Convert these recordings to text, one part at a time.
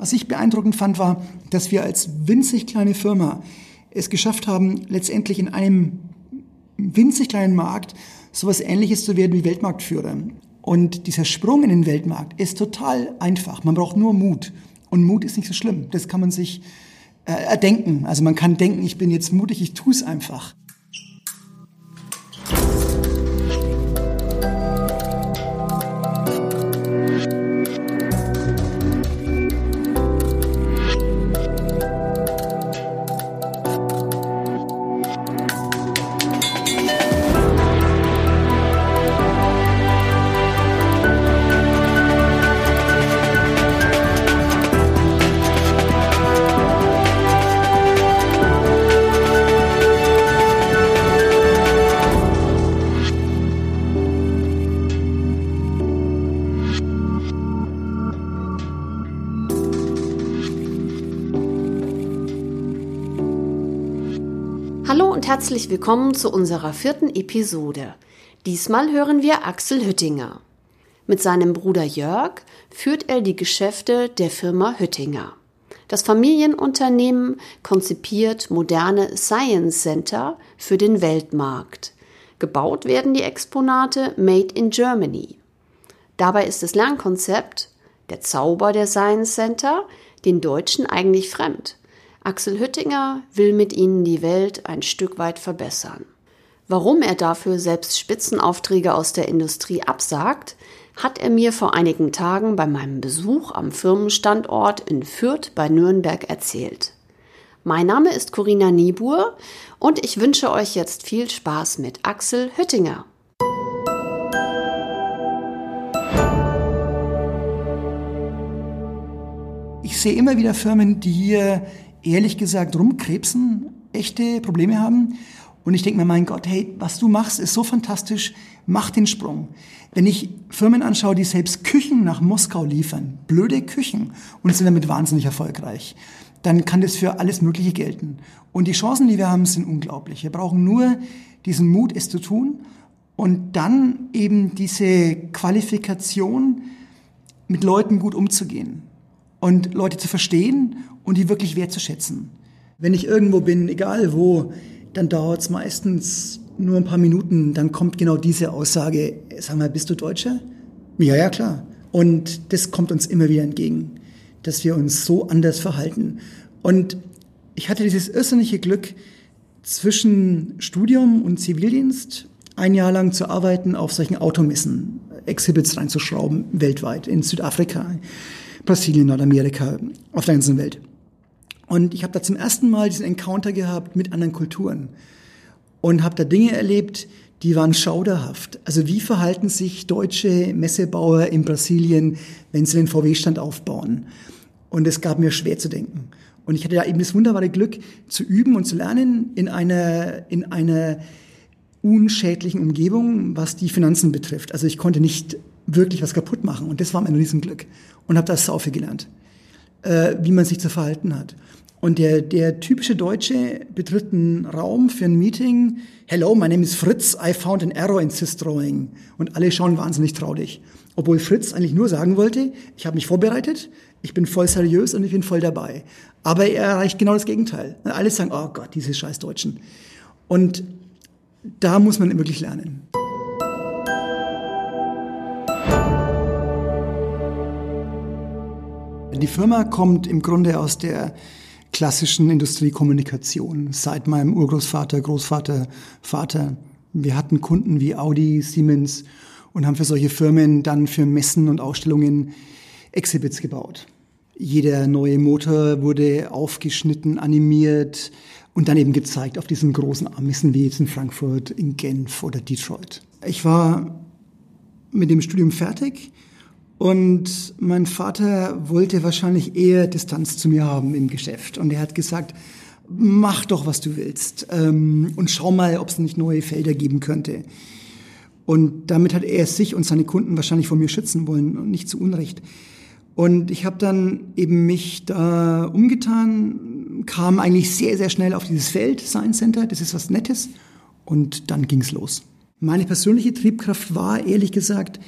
Was ich beeindruckend fand, war, dass wir als winzig kleine Firma es geschafft haben, letztendlich in einem winzig kleinen Markt sowas ähnliches zu werden wie Weltmarktführer. Und dieser Sprung in den Weltmarkt ist total einfach. Man braucht nur Mut. Und Mut ist nicht so schlimm. Das kann man sich äh, erdenken. Also man kann denken, ich bin jetzt mutig, ich tue es einfach. Herzlich willkommen zu unserer vierten Episode. Diesmal hören wir Axel Hüttinger. Mit seinem Bruder Jörg führt er die Geschäfte der Firma Hüttinger. Das Familienunternehmen konzipiert moderne Science Center für den Weltmarkt. Gebaut werden die Exponate Made in Germany. Dabei ist das Lernkonzept, der Zauber der Science Center, den Deutschen eigentlich fremd. Axel Hüttinger will mit ihnen die Welt ein Stück weit verbessern. Warum er dafür selbst Spitzenaufträge aus der Industrie absagt, hat er mir vor einigen Tagen bei meinem Besuch am Firmenstandort in Fürth bei Nürnberg erzählt. Mein Name ist Corinna Niebuhr und ich wünsche euch jetzt viel Spaß mit Axel Hüttinger. Ich sehe immer wieder Firmen, die hier ehrlich gesagt rumkrebsen, echte Probleme haben. Und ich denke mir, mein Gott, hey, was du machst, ist so fantastisch, mach den Sprung. Wenn ich Firmen anschaue, die selbst Küchen nach Moskau liefern, blöde Küchen, und sind damit wahnsinnig erfolgreich, dann kann das für alles Mögliche gelten. Und die Chancen, die wir haben, sind unglaublich. Wir brauchen nur diesen Mut, es zu tun und dann eben diese Qualifikation, mit Leuten gut umzugehen und Leute zu verstehen und die wirklich wertzuschätzen. Wenn ich irgendwo bin, egal wo, dann dauert es meistens nur ein paar Minuten, dann kommt genau diese Aussage, sag mal, bist du Deutscher? Ja, ja, klar. Und das kommt uns immer wieder entgegen, dass wir uns so anders verhalten. Und ich hatte dieses irrsinnige Glück, zwischen Studium und Zivildienst ein Jahr lang zu arbeiten auf solchen Automessen, Exhibits reinzuschrauben, weltweit, in Südafrika, Brasilien, Nordamerika, auf der ganzen Welt. Und ich habe da zum ersten Mal diesen Encounter gehabt mit anderen Kulturen und habe da Dinge erlebt, die waren schauderhaft. Also wie verhalten sich deutsche Messebauer in Brasilien, wenn sie den VW-Stand aufbauen? Und es gab mir schwer zu denken. Und ich hatte da eben das wunderbare Glück, zu üben und zu lernen in einer, in einer unschädlichen Umgebung, was die Finanzen betrifft. Also ich konnte nicht wirklich was kaputt machen. Und das war mein Riesenglück. Und habe das sau viel gelernt, äh, wie man sich zu verhalten hat. Und der, der typische Deutsche betritt einen Raum für ein Meeting. Hello, my name is Fritz. I found an error in Sys-Drawing. Und alle schauen wahnsinnig traurig. Obwohl Fritz eigentlich nur sagen wollte, ich habe mich vorbereitet, ich bin voll seriös und ich bin voll dabei. Aber er erreicht genau das Gegenteil. Und alle sagen, oh Gott, diese scheiß Deutschen. Und da muss man wirklich lernen. Die Firma kommt im Grunde aus der klassischen Industriekommunikation. Seit meinem Urgroßvater, Großvater, Vater. Wir hatten Kunden wie Audi, Siemens und haben für solche Firmen dann für Messen und Ausstellungen Exhibits gebaut. Jeder neue Motor wurde aufgeschnitten, animiert und dann eben gezeigt auf diesen großen Messen wie jetzt in Frankfurt, in Genf oder Detroit. Ich war mit dem Studium fertig und mein Vater wollte wahrscheinlich eher Distanz zu mir haben im Geschäft. Und er hat gesagt, mach doch, was du willst. Ähm, und schau mal, ob es nicht neue Felder geben könnte. Und damit hat er sich und seine Kunden wahrscheinlich vor mir schützen wollen und nicht zu Unrecht. Und ich habe dann eben mich da umgetan, kam eigentlich sehr, sehr schnell auf dieses Feld, Science Center, das ist was Nettes. Und dann ging's los. Meine persönliche Triebkraft war, ehrlich gesagt,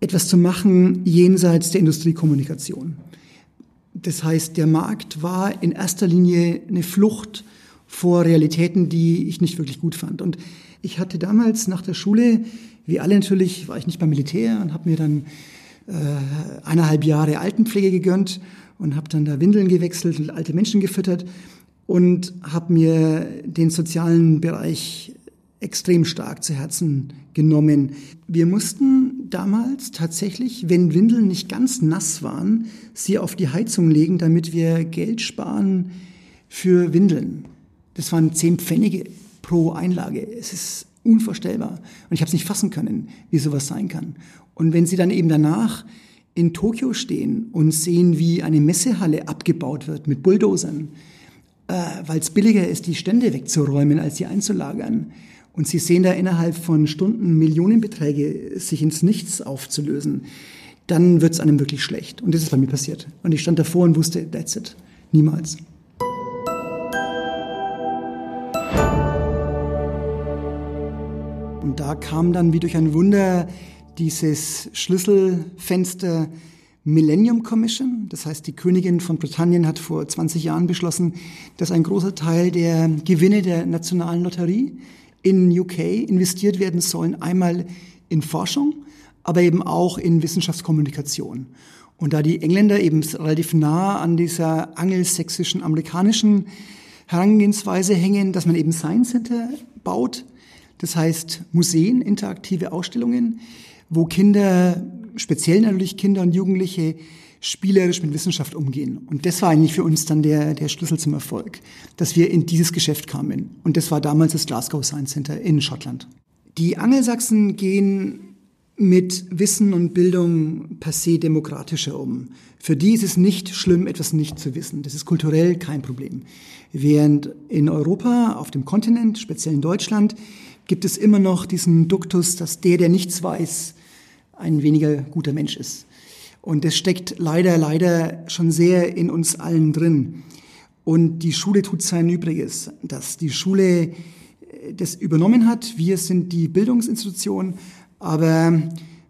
etwas zu machen jenseits der Industriekommunikation. Das heißt, der Markt war in erster Linie eine Flucht vor Realitäten, die ich nicht wirklich gut fand. Und ich hatte damals nach der Schule, wie alle natürlich, war ich nicht beim Militär und habe mir dann äh, eineinhalb Jahre Altenpflege gegönnt und habe dann da Windeln gewechselt und alte Menschen gefüttert und habe mir den sozialen Bereich extrem stark zu Herzen genommen. Wir mussten damals tatsächlich, wenn Windeln nicht ganz nass waren, sie auf die Heizung legen, damit wir Geld sparen für Windeln. Das waren zehn Pfennige pro Einlage. Es ist unvorstellbar. Und ich habe es nicht fassen können, wie sowas sein kann. Und wenn Sie dann eben danach in Tokio stehen und sehen, wie eine Messehalle abgebaut wird mit Bulldozern, äh, weil es billiger ist, die Stände wegzuräumen, als sie einzulagern. Und Sie sehen da innerhalb von Stunden Millionenbeträge sich ins Nichts aufzulösen, dann wird es einem wirklich schlecht. Und das ist bei mir passiert. Und ich stand davor und wusste, that's it. Niemals. Und da kam dann wie durch ein Wunder dieses Schlüsselfenster Millennium Commission. Das heißt, die Königin von Britannien hat vor 20 Jahren beschlossen, dass ein großer Teil der Gewinne der nationalen Lotterie in UK investiert werden sollen. Einmal in Forschung, aber eben auch in Wissenschaftskommunikation. Und da die Engländer eben relativ nah an dieser angelsächsischen, amerikanischen Herangehensweise hängen, dass man eben Science Center baut, das heißt Museen, interaktive Ausstellungen, wo Kinder, speziell natürlich Kinder und Jugendliche, spielerisch mit Wissenschaft umgehen. Und das war eigentlich für uns dann der, der Schlüssel zum Erfolg, dass wir in dieses Geschäft kamen. Und das war damals das Glasgow Science Center in Schottland. Die Angelsachsen gehen mit Wissen und Bildung per se demokratischer um. Für die ist es nicht schlimm, etwas nicht zu wissen. Das ist kulturell kein Problem. Während in Europa, auf dem Kontinent, speziell in Deutschland, gibt es immer noch diesen Duktus, dass der, der nichts weiß, ein weniger guter Mensch ist. Und das steckt leider, leider schon sehr in uns allen drin. Und die Schule tut sein Übriges, dass die Schule äh, das übernommen hat. Wir sind die Bildungsinstitution, aber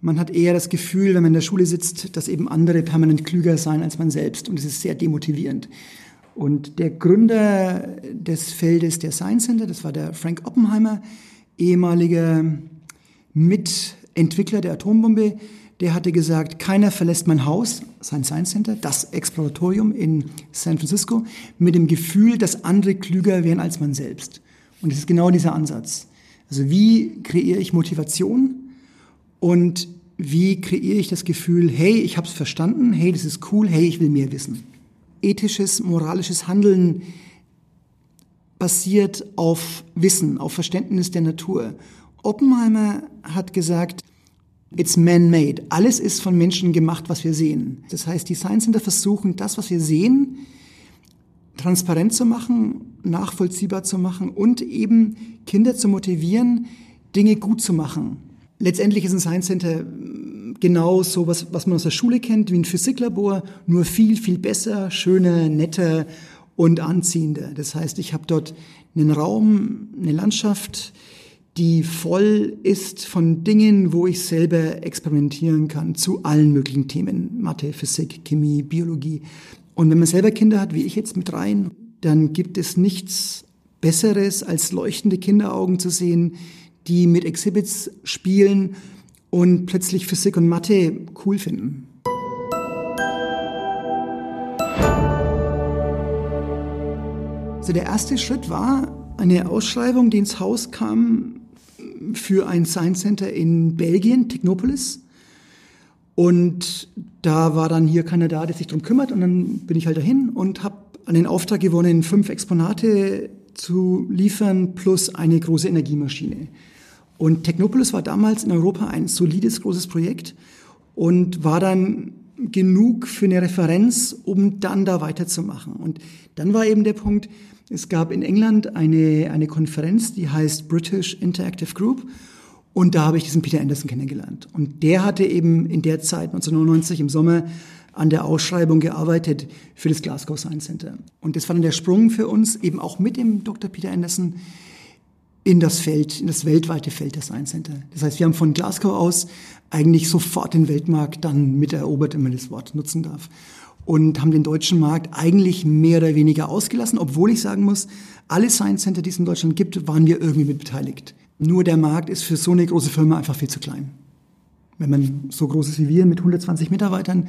man hat eher das Gefühl, wenn man in der Schule sitzt, dass eben andere permanent klüger sein als man selbst. Und es ist sehr demotivierend. Und der Gründer des Feldes der Science Center, das war der Frank Oppenheimer, ehemaliger Mitentwickler der Atombombe, der hatte gesagt, keiner verlässt mein Haus, sein Science Center, das Exploratorium in San Francisco, mit dem Gefühl, dass andere klüger wären als man selbst. Und es ist genau dieser Ansatz. Also wie kreiere ich Motivation und wie kreiere ich das Gefühl, hey, ich habe es verstanden, hey, das ist cool, hey, ich will mehr wissen. Ethisches, moralisches Handeln basiert auf Wissen, auf Verständnis der Natur. Oppenheimer hat gesagt, it's man-made. Alles ist von Menschen gemacht, was wir sehen. Das heißt, die Science Center versuchen, das, was wir sehen, transparent zu machen, nachvollziehbar zu machen und eben Kinder zu motivieren, Dinge gut zu machen. Letztendlich ist ein Science Center genau so was, was man aus der Schule kennt, wie ein Physiklabor, nur viel, viel besser, schöner, netter und anziehender. Das heißt, ich habe dort einen Raum, eine Landschaft, die voll ist von Dingen, wo ich selber experimentieren kann zu allen möglichen Themen. Mathe, Physik, Chemie, Biologie. Und wenn man selber Kinder hat, wie ich jetzt mit rein, dann gibt es nichts Besseres, als leuchtende Kinderaugen zu sehen, die mit Exhibits spielen und plötzlich Physik und Mathe cool finden. Also der erste Schritt war eine Ausschreibung, die ins Haus kam für ein Science Center in Belgien, Technopolis. Und da war dann hier keiner da, der sich darum kümmert. Und dann bin ich halt dahin und habe einen Auftrag gewonnen, fünf Exponate zu liefern plus eine große Energiemaschine. Und Technopolis war damals in Europa ein solides, großes Projekt und war dann genug für eine Referenz, um dann da weiterzumachen. Und dann war eben der Punkt, es gab in England eine, eine Konferenz, die heißt British Interactive Group. Und da habe ich diesen Peter Anderson kennengelernt. Und der hatte eben in der Zeit, 1999 im Sommer, an der Ausschreibung gearbeitet für das Glasgow Science Center. Und das war dann der Sprung für uns, eben auch mit dem Dr. Peter Anderson, in das Feld, in das weltweite Feld der Science Center. Das heißt, wir haben von Glasgow aus eigentlich sofort den Weltmarkt dann mit erobert, wenn man das Wort nutzen darf. und haben den deutschen Markt eigentlich mehr oder weniger ausgelassen, obwohl ich sagen muss, alle Science Center, die es in Deutschland gibt, waren wir irgendwie mit beteiligt. Nur der Markt ist für so eine große Firma einfach viel zu klein. Wenn man so groß ist wie wir mit 120 Mitarbeitern,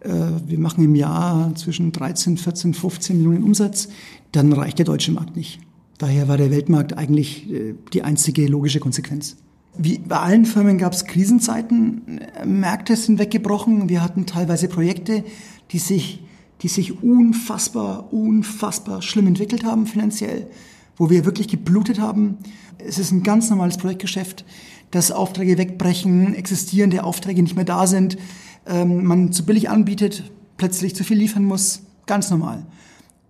äh, wir machen im Jahr zwischen 13, 14, 15 Millionen Umsatz, dann reicht der deutsche Markt nicht. Daher war der Weltmarkt eigentlich äh, die einzige logische Konsequenz. Wie bei allen Firmen gab es Krisenzeiten, Märkte sind weggebrochen, wir hatten teilweise Projekte, die sich, die sich unfassbar, unfassbar schlimm entwickelt haben finanziell, wo wir wirklich geblutet haben. Es ist ein ganz normales Projektgeschäft, dass Aufträge wegbrechen, existierende Aufträge nicht mehr da sind, ähm, man zu billig anbietet, plötzlich zu viel liefern muss, ganz normal.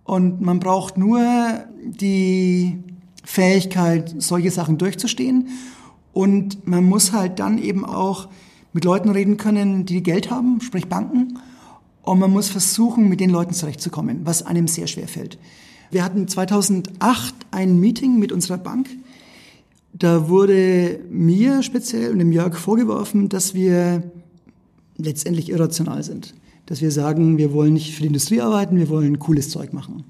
Und man braucht nur die Fähigkeit, solche Sachen durchzustehen. Und man muss halt dann eben auch mit Leuten reden können, die Geld haben, sprich Banken. Und man muss versuchen, mit den Leuten zurechtzukommen, was einem sehr schwer fällt. Wir hatten 2008 ein Meeting mit unserer Bank. Da wurde mir speziell und dem Jörg vorgeworfen, dass wir letztendlich irrational sind. Dass wir sagen, wir wollen nicht für die Industrie arbeiten, wir wollen cooles Zeug machen.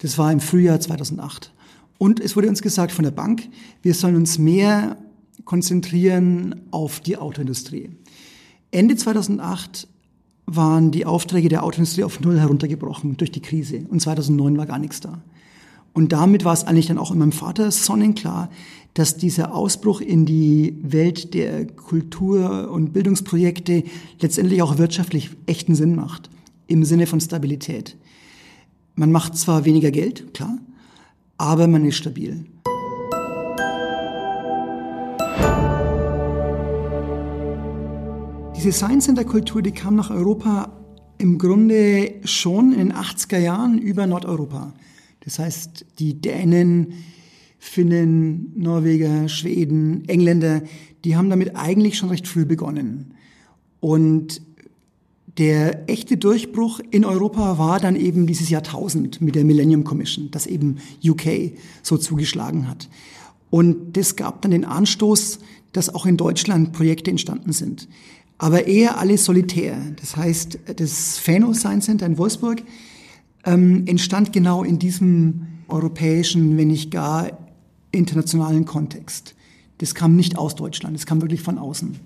Das war im Frühjahr 2008. Und es wurde uns gesagt von der Bank, wir sollen uns mehr konzentrieren auf die Autoindustrie. Ende 2008 waren die Aufträge der Autoindustrie auf Null heruntergebrochen durch die Krise. Und 2009 war gar nichts da. Und damit war es eigentlich dann auch in meinem Vater sonnenklar, dass dieser Ausbruch in die Welt der Kultur- und Bildungsprojekte letztendlich auch wirtschaftlich echten Sinn macht, im Sinne von Stabilität. Man macht zwar weniger Geld, klar, aber man ist stabil. Diese Science Center Kultur, die kam nach Europa im Grunde schon in den 80er Jahren über Nordeuropa. Das heißt, die Dänen, Finnen, Norweger, Schweden, Engländer, die haben damit eigentlich schon recht früh begonnen. Und der echte Durchbruch in Europa war dann eben dieses Jahrtausend mit der Millennium Commission, das eben UK so zugeschlagen hat. Und das gab dann den Anstoß, dass auch in Deutschland Projekte entstanden sind. Aber eher alle solitär. Das heißt, das Fano Science Center in Wolfsburg ähm, entstand genau in diesem europäischen, wenn nicht gar internationalen Kontext. Das kam nicht aus Deutschland, das kam wirklich von außen.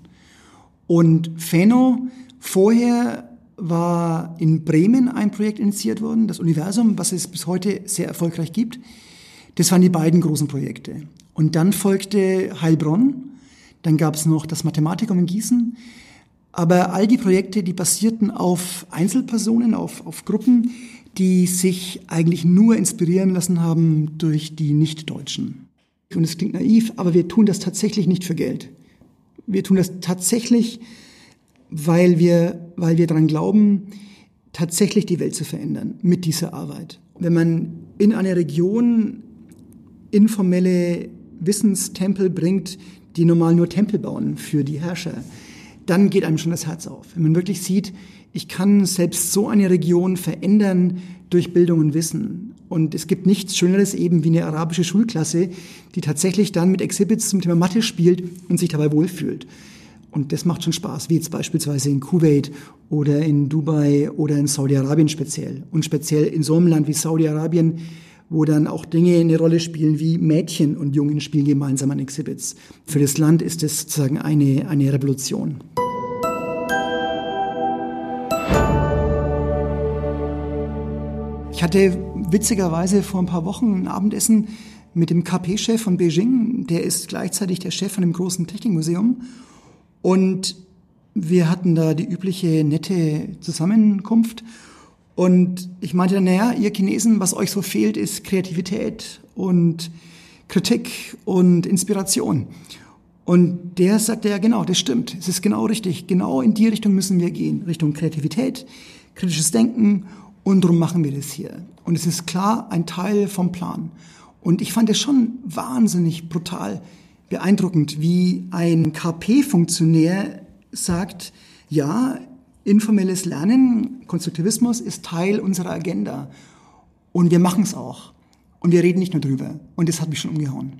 Und Feno vorher war in Bremen ein Projekt initiiert worden, das Universum, was es bis heute sehr erfolgreich gibt. Das waren die beiden großen Projekte. Und dann folgte Heilbronn, dann gab es noch das Mathematikum in Gießen. Aber all die Projekte, die basierten auf Einzelpersonen, auf, auf Gruppen, die sich eigentlich nur inspirieren lassen haben durch die Nicht-Deutschen. Und es klingt naiv, aber wir tun das tatsächlich nicht für Geld. Wir tun das tatsächlich, weil wir, weil wir daran glauben, tatsächlich die Welt zu verändern mit dieser Arbeit. Wenn man in eine Region informelle Wissenstempel bringt, die normal nur Tempel bauen für die Herrscher, dann geht einem schon das Herz auf. Wenn man wirklich sieht, ich kann selbst so eine Region verändern durch Bildung und Wissen. Und es gibt nichts Schöneres eben wie eine arabische Schulklasse, die tatsächlich dann mit Exhibits zum Thema Mathe spielt und sich dabei wohlfühlt. Und das macht schon Spaß, wie jetzt beispielsweise in Kuwait oder in Dubai oder in Saudi-Arabien speziell. Und speziell in so einem Land wie Saudi-Arabien, wo dann auch Dinge eine Rolle spielen wie Mädchen und Jungen spielen gemeinsam an Exhibits. Für das Land ist das sozusagen eine, eine Revolution. Ich hatte witzigerweise vor ein paar Wochen ein Abendessen mit dem KP-Chef von Beijing. Der ist gleichzeitig der Chef von dem großen Technikmuseum. Und wir hatten da die übliche nette Zusammenkunft. Und ich meinte dann, naja, ihr Chinesen, was euch so fehlt, ist Kreativität und Kritik und Inspiration. Und der sagte, ja genau, das stimmt, es ist genau richtig, genau in die Richtung müssen wir gehen, Richtung Kreativität, kritisches Denken und darum machen wir das hier. Und es ist klar ein Teil vom Plan. Und ich fand es schon wahnsinnig brutal beeindruckend, wie ein KP-Funktionär sagt, ja, informelles Lernen, Konstruktivismus ist Teil unserer Agenda. Und wir machen es auch. Und wir reden nicht nur drüber. Und das hat mich schon umgehauen.